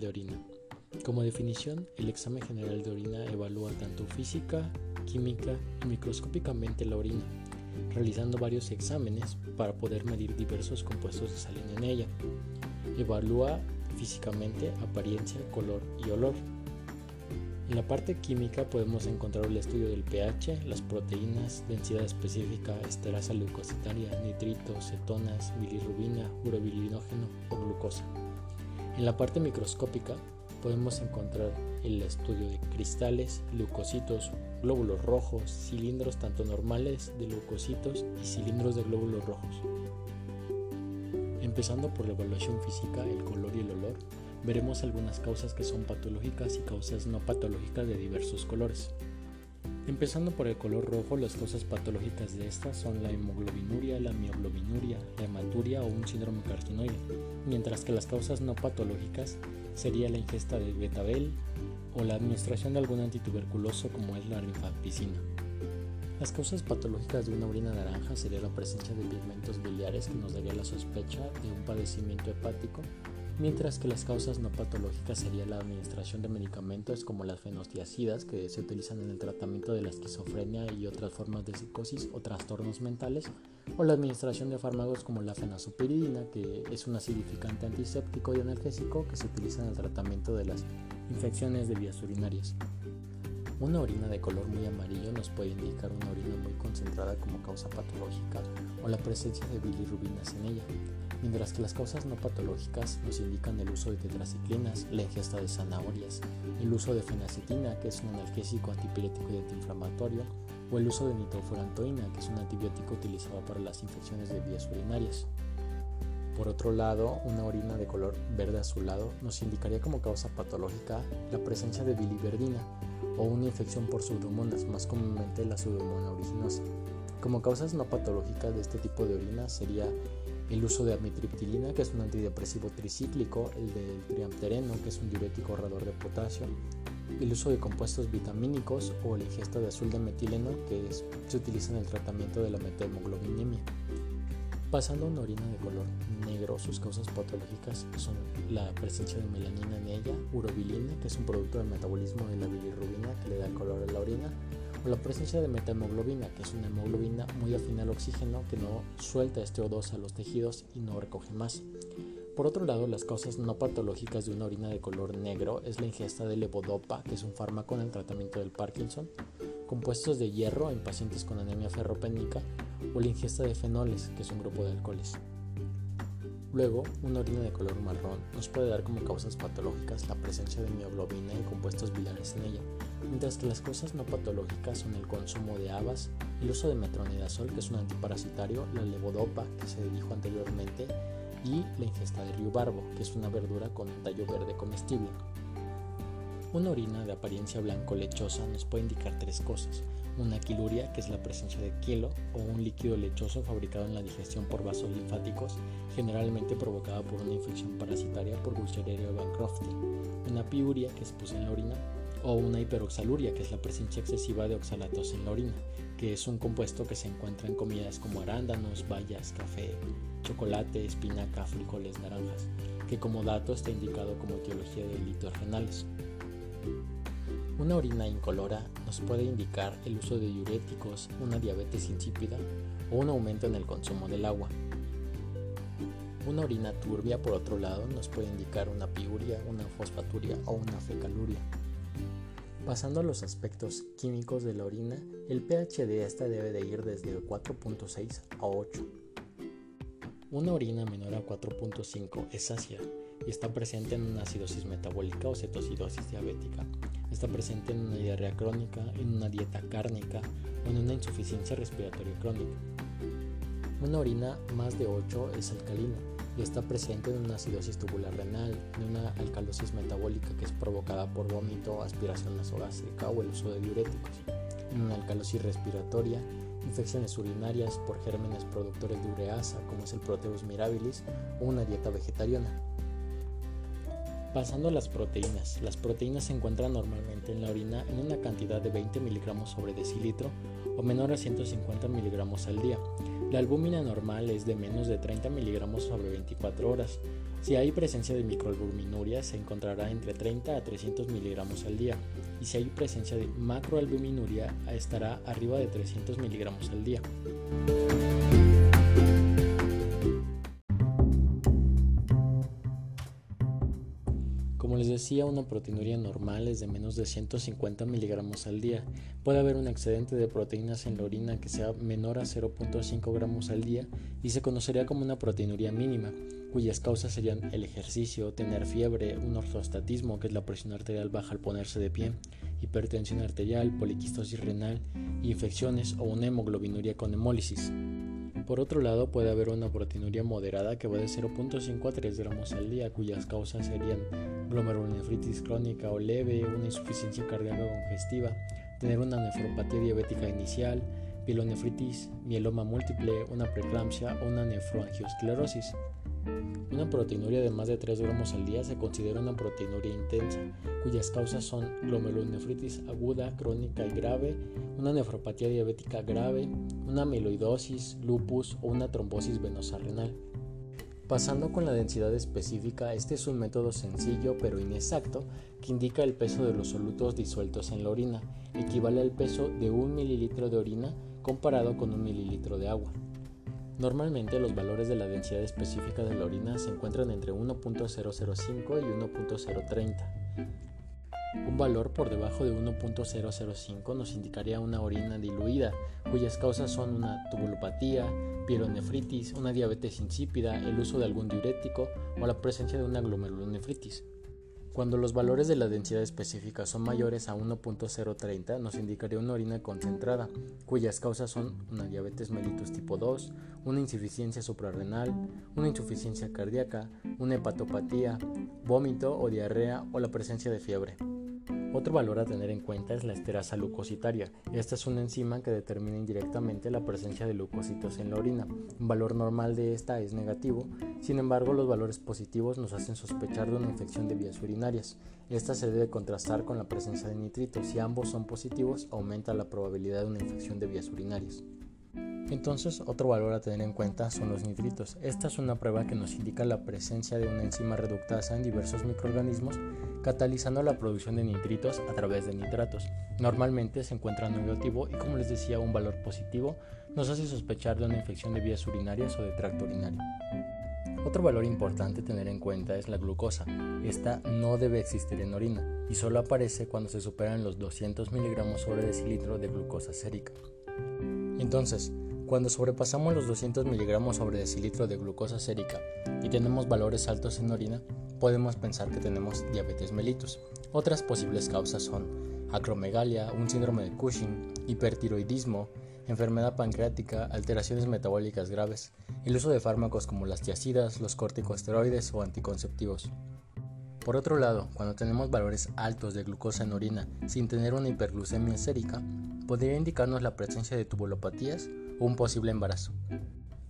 de orina. Como definición, el examen general de orina evalúa tanto física, química y microscópicamente la orina, realizando varios exámenes para poder medir diversos compuestos que salen en ella. Evalúa físicamente apariencia, color y olor. En la parte química podemos encontrar el estudio del pH, las proteínas, densidad específica, esterasa leucocitaria, nitritos, cetonas, bilirrubina, urobilinógeno o glucosa. En la parte microscópica podemos encontrar el estudio de cristales, leucocitos, glóbulos rojos, cilindros tanto normales de leucocitos y cilindros de glóbulos rojos. Empezando por la evaluación física, el color y el olor, veremos algunas causas que son patológicas y causas no patológicas de diversos colores. Empezando por el color rojo, las causas patológicas de estas son la hemoglobinuria, la mioglobinuria, la hematuria o un síndrome carcinoide, mientras que las causas no patológicas sería la ingesta de betabel o la administración de algún antituberculoso como es la rifampicina. Las causas patológicas de una orina naranja sería la presencia de pigmentos biliares que nos daría la sospecha de un padecimiento hepático mientras que las causas no patológicas sería la administración de medicamentos como las fenostiacidas que se utilizan en el tratamiento de la esquizofrenia y otras formas de psicosis o trastornos mentales, o la administración de fármacos como la fenazopiridina, que es un acidificante antiséptico y analgésico que se utiliza en el tratamiento de las infecciones de vías urinarias. Una orina de color muy amarillo nos puede indicar una orina muy concentrada como causa patológica o la presencia de bilirrubinas en ella mientras que las causas no patológicas nos indican el uso de tetraciclinas, la ingesta de zanahorias, el uso de fenacetina, que es un analgésico antipirético y antiinflamatorio, o el uso de nitrofurantoína, que es un antibiótico utilizado para las infecciones de vías urinarias. Por otro lado, una orina de color verde azulado nos indicaría como causa patológica la presencia de biliverdina o una infección por pseudomonas, más comúnmente la pseudomonas originosa. Como causas no patológicas de este tipo de orina sería el uso de amitriptilina, que es un antidepresivo tricíclico, el del triamtereno, que es un diurético ahorrador de potasio, el uso de compuestos vitamínicos o la ingesta de azul de metileno, que se utiliza en el tratamiento de la metemoglobinemia. Pasando a una orina de color negro, sus causas patológicas son la presencia de melanina en ella, urobilina, que es un producto del metabolismo de la bilirrubina que le da color a la orina, o la presencia de metahemoglobina, que es una hemoglobina muy afín al oxígeno que no suelta este O2 a los tejidos y no recoge más. Por otro lado, las causas no patológicas de una orina de color negro es la ingesta de levodopa, que es un fármaco en el tratamiento del Parkinson, compuestos de hierro en pacientes con anemia ferropénica o la ingesta de fenoles, que es un grupo de alcoholes. Luego, una orina de color marrón nos puede dar como causas patológicas la presencia de mioglobina y compuestos biliares en ella, mientras que las causas no patológicas son el consumo de habas, el uso de metronidazol, que es un antiparasitario, la levodopa, que se dijo anteriormente, y la ingesta de riubarbo, que es una verdura con un tallo verde comestible. Una orina de apariencia blanco lechosa nos puede indicar tres cosas una quiluria, que es la presencia de quilo o un líquido lechoso fabricado en la digestión por vasos linfáticos, generalmente provocada por una infección parasitaria por Bulleriella bancrofti, una piuria, que se puse en la orina, o una hiperoxaluria, que es la presencia excesiva de oxalatos en la orina, que es un compuesto que se encuentra en comidas como arándanos, bayas, café, chocolate, espinaca, frijoles, naranjas, que como dato está indicado como etiología de delitos renales. Una orina incolora nos puede indicar el uso de diuréticos, una diabetes insípida o un aumento en el consumo del agua. Una orina turbia, por otro lado, nos puede indicar una piuria, una fosfaturia o una fecaluria. Pasando a los aspectos químicos de la orina, el pH de esta debe de ir desde 4.6 a 8. Una orina menor a 4.5 es ácida y está presente en una acidosis metabólica o cetocidosis diabética. Está presente en una diarrea crónica, en una dieta cárnica o en una insuficiencia respiratoria crónica. Una orina más de 8 es alcalina y está presente en una acidosis tubular renal, en una alcalosis metabólica que es provocada por vómito, aspiración nasogástrica o el uso de diuréticos, en una alcalosis respiratoria, infecciones urinarias por gérmenes productores de ureasa como es el Proteus mirabilis o una dieta vegetariana. Pasando a las proteínas. Las proteínas se encuentran normalmente en la orina en una cantidad de 20 miligramos sobre decilitro o menor a 150 miligramos al día. La albúmina normal es de menos de 30 miligramos sobre 24 horas. Si hay presencia de microalbuminuria se encontrará entre 30 a 300 miligramos al día y si hay presencia de macroalbuminuria estará arriba de 300 miligramos al día. Decía, una proteinuria normal es de menos de 150 miligramos al día. Puede haber un excedente de proteínas en la orina que sea menor a 0.5 gramos al día y se conocería como una proteinuria mínima, cuyas causas serían el ejercicio, tener fiebre, un ortostatismo, que es la presión arterial baja al ponerse de pie, hipertensión arterial, poliquistosis renal, infecciones o una hemoglobinuria con hemólisis. Por otro lado, puede haber una proteinuria moderada que va de 0.5 a 3 gramos al día, cuyas causas serían glomerulonefritis crónica o leve, una insuficiencia cardíaca congestiva, tener una nefropatía diabética inicial, pielonefritis, mieloma múltiple, una preeclampsia o una nefroangiosclerosis. Una proteinuria de más de 3 gramos al día se considera una proteinuria intensa, cuyas causas son glomerulonefritis aguda, crónica y grave, una nefropatía diabética grave, una amiloidosis, lupus o una trombosis venosa renal. Pasando con la densidad específica, este es un método sencillo pero inexacto que indica el peso de los solutos disueltos en la orina, equivale al peso de un mililitro de orina comparado con un mililitro de agua. Normalmente los valores de la densidad específica de la orina se encuentran entre 1.005 y 1.030. Un valor por debajo de 1.005 nos indicaría una orina diluida, cuyas causas son una tubulopatía, pielonefritis, una diabetes insípida, el uso de algún diurético o la presencia de una glomerulonefritis. Cuando los valores de la densidad específica son mayores a 1.030 nos indicaría una orina concentrada, cuyas causas son una diabetes mellitus tipo 2, una insuficiencia suprarrenal, una insuficiencia cardíaca, una hepatopatía, vómito o diarrea o la presencia de fiebre. Otro valor a tener en cuenta es la esterasa leucocitaria. Esta es una enzima que determina indirectamente la presencia de leucocitos en la orina. Un valor normal de esta es negativo, sin embargo los valores positivos nos hacen sospechar de una infección de vías urinarias. Esta se debe contrastar con la presencia de nitritos. Si ambos son positivos, aumenta la probabilidad de una infección de vías urinarias. Entonces, otro valor a tener en cuenta son los nitritos. Esta es una prueba que nos indica la presencia de una enzima reductasa en diversos microorganismos, catalizando la producción de nitritos a través de nitratos. Normalmente se encuentra negativo y como les decía, un valor positivo nos hace sospechar de una infección de vías urinarias o de tracto urinario. Otro valor importante a tener en cuenta es la glucosa. Esta no debe existir en orina y solo aparece cuando se superan los 200 miligramos sobre decilitro de glucosa sérica. Entonces, cuando sobrepasamos los 200 miligramos sobre decilitro de glucosa sérica y tenemos valores altos en orina, podemos pensar que tenemos diabetes mellitus. Otras posibles causas son acromegalia, un síndrome de Cushing, hipertiroidismo, enfermedad pancreática, alteraciones metabólicas graves, el uso de fármacos como las tiacidas, los corticosteroides o anticonceptivos. Por otro lado, cuando tenemos valores altos de glucosa en orina sin tener una hiperglucemia sérica, podría indicarnos la presencia de tubulopatías o un posible embarazo.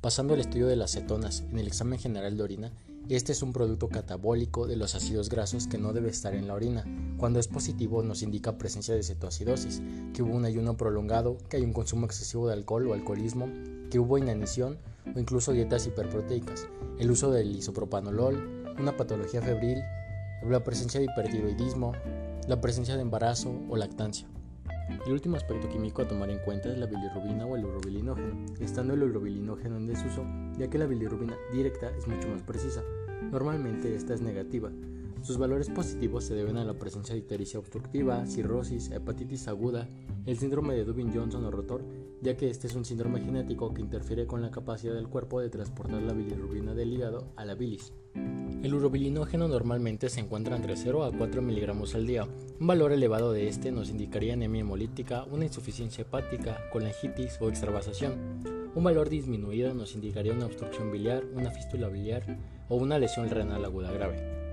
Pasando al estudio de las cetonas en el examen general de orina, este es un producto catabólico de los ácidos grasos que no debe estar en la orina. Cuando es positivo nos indica presencia de cetoacidosis, que hubo un ayuno prolongado, que hay un consumo excesivo de alcohol o alcoholismo, que hubo inanición o incluso dietas hiperproteicas, el uso del isopropanolol, una patología febril, la presencia de hipertiroidismo, la presencia de embarazo o lactancia. El último aspecto químico a tomar en cuenta es la bilirrubina o el urobilinógeno, estando el urobilinógeno en desuso, ya que la bilirrubina directa es mucho más precisa. Normalmente esta es negativa. Sus valores positivos se deben a la presencia de ictericia obstructiva, cirrosis, hepatitis aguda, el síndrome de Dubin-Johnson o rotor, ya que este es un síndrome genético que interfiere con la capacidad del cuerpo de transportar la bilirrubina del hígado a la bilis. El urobilinógeno normalmente se encuentra entre 0 a 4 miligramos al día. Un valor elevado de este nos indicaría anemia hemolítica, una insuficiencia hepática, colangitis o extravasación. Un valor disminuido nos indicaría una obstrucción biliar, una fístula biliar o una lesión renal aguda grave.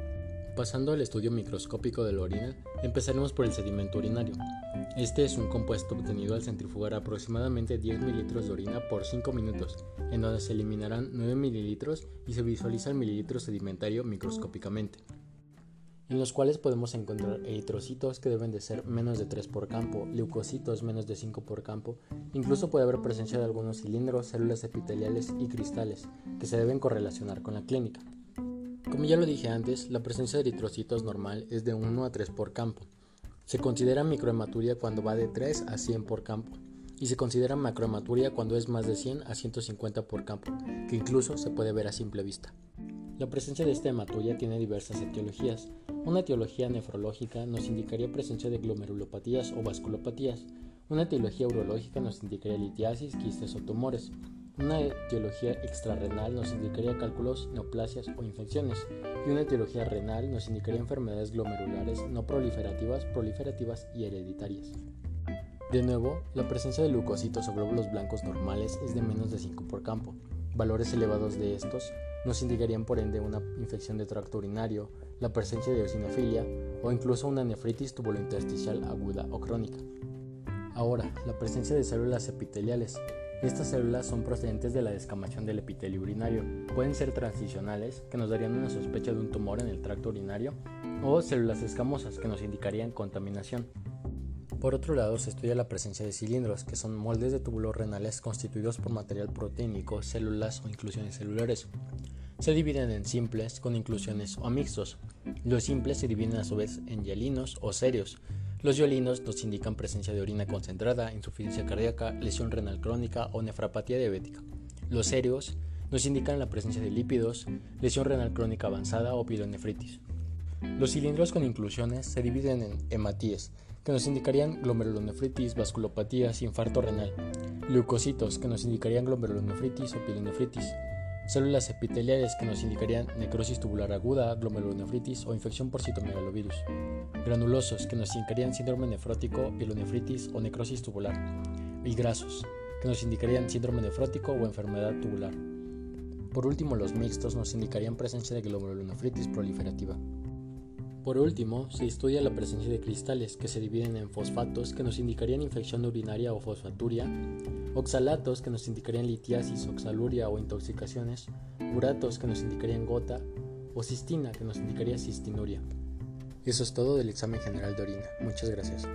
Pasando al estudio microscópico de la orina, empezaremos por el sedimento urinario. Este es un compuesto obtenido al centrifugar aproximadamente 10 mililitros de orina por 5 minutos, en donde se eliminarán 9 mililitros y se visualiza el mililitro sedimentario microscópicamente. en los cuales podemos encontrar eritrocitos que deben de ser menos de 3 por campo, leucocitos menos de 5 por campo, incluso puede haber presencia de algunos cilindros, células epiteliales y cristales, que se deben correlacionar con la clínica. Como ya lo dije antes, la presencia de eritrocitos normal es de 1 a 3 por campo. Se considera microhematuria cuando va de 3 a 100 por campo y se considera macrohematuria cuando es más de 100 a 150 por campo, que incluso se puede ver a simple vista. La presencia de esta hematuria tiene diversas etiologías. Una etiología nefrológica nos indicaría presencia de glomerulopatías o vasculopatías. Una etiología urológica nos indicaría litiasis, quistes o tumores. Una etiología extrarrenal nos indicaría cálculos, neoplasias o infecciones. Y una etiología renal nos indicaría enfermedades glomerulares no proliferativas, proliferativas y hereditarias. De nuevo, la presencia de leucocitos o glóbulos blancos normales es de menos de 5 por campo. Valores elevados de estos nos indicarían por ende una infección de tracto urinario, la presencia de eosinofilia o incluso una nefritis tubulointersticial aguda o crónica. Ahora, la presencia de células epiteliales. Estas células son procedentes de la descamación del epitelio urinario. Pueden ser transicionales, que nos darían una sospecha de un tumor en el tracto urinario, o células escamosas, que nos indicarían contaminación. Por otro lado, se estudia la presencia de cilindros, que son moldes de túbulos renales constituidos por material proteínico, células o inclusiones celulares. Se dividen en simples, con inclusiones o mixtos. Los simples se dividen a su vez en hialinos o serios. Los hialinos nos indican presencia de orina concentrada, insuficiencia cardíaca, lesión renal crónica o nefropatía diabética. Los serios nos indican la presencia de lípidos, lesión renal crónica avanzada o pilonefritis. Los cilindros con inclusiones se dividen en hematíes, que nos indicarían glomerulonefritis, vasculopatías, infarto renal, leucocitos, que nos indicarían glomerulonefritis o pielonefritis, células epiteliales que nos indicarían necrosis tubular aguda, glomerulonefritis o infección por citomegalovirus, granulosos que nos indicarían síndrome nefrótico, pielonefritis o necrosis tubular, y grasos que nos indicarían síndrome nefrótico o enfermedad tubular. Por último, los mixtos nos indicarían presencia de glomerulonefritis proliferativa. Por último, se estudia la presencia de cristales que se dividen en fosfatos que nos indicarían infección urinaria o fosfaturia, oxalatos que nos indicarían litiasis, oxaluria o intoxicaciones, uratos que nos indicarían gota o cistina que nos indicaría cistinuria. Eso es todo del examen general de orina. Muchas gracias.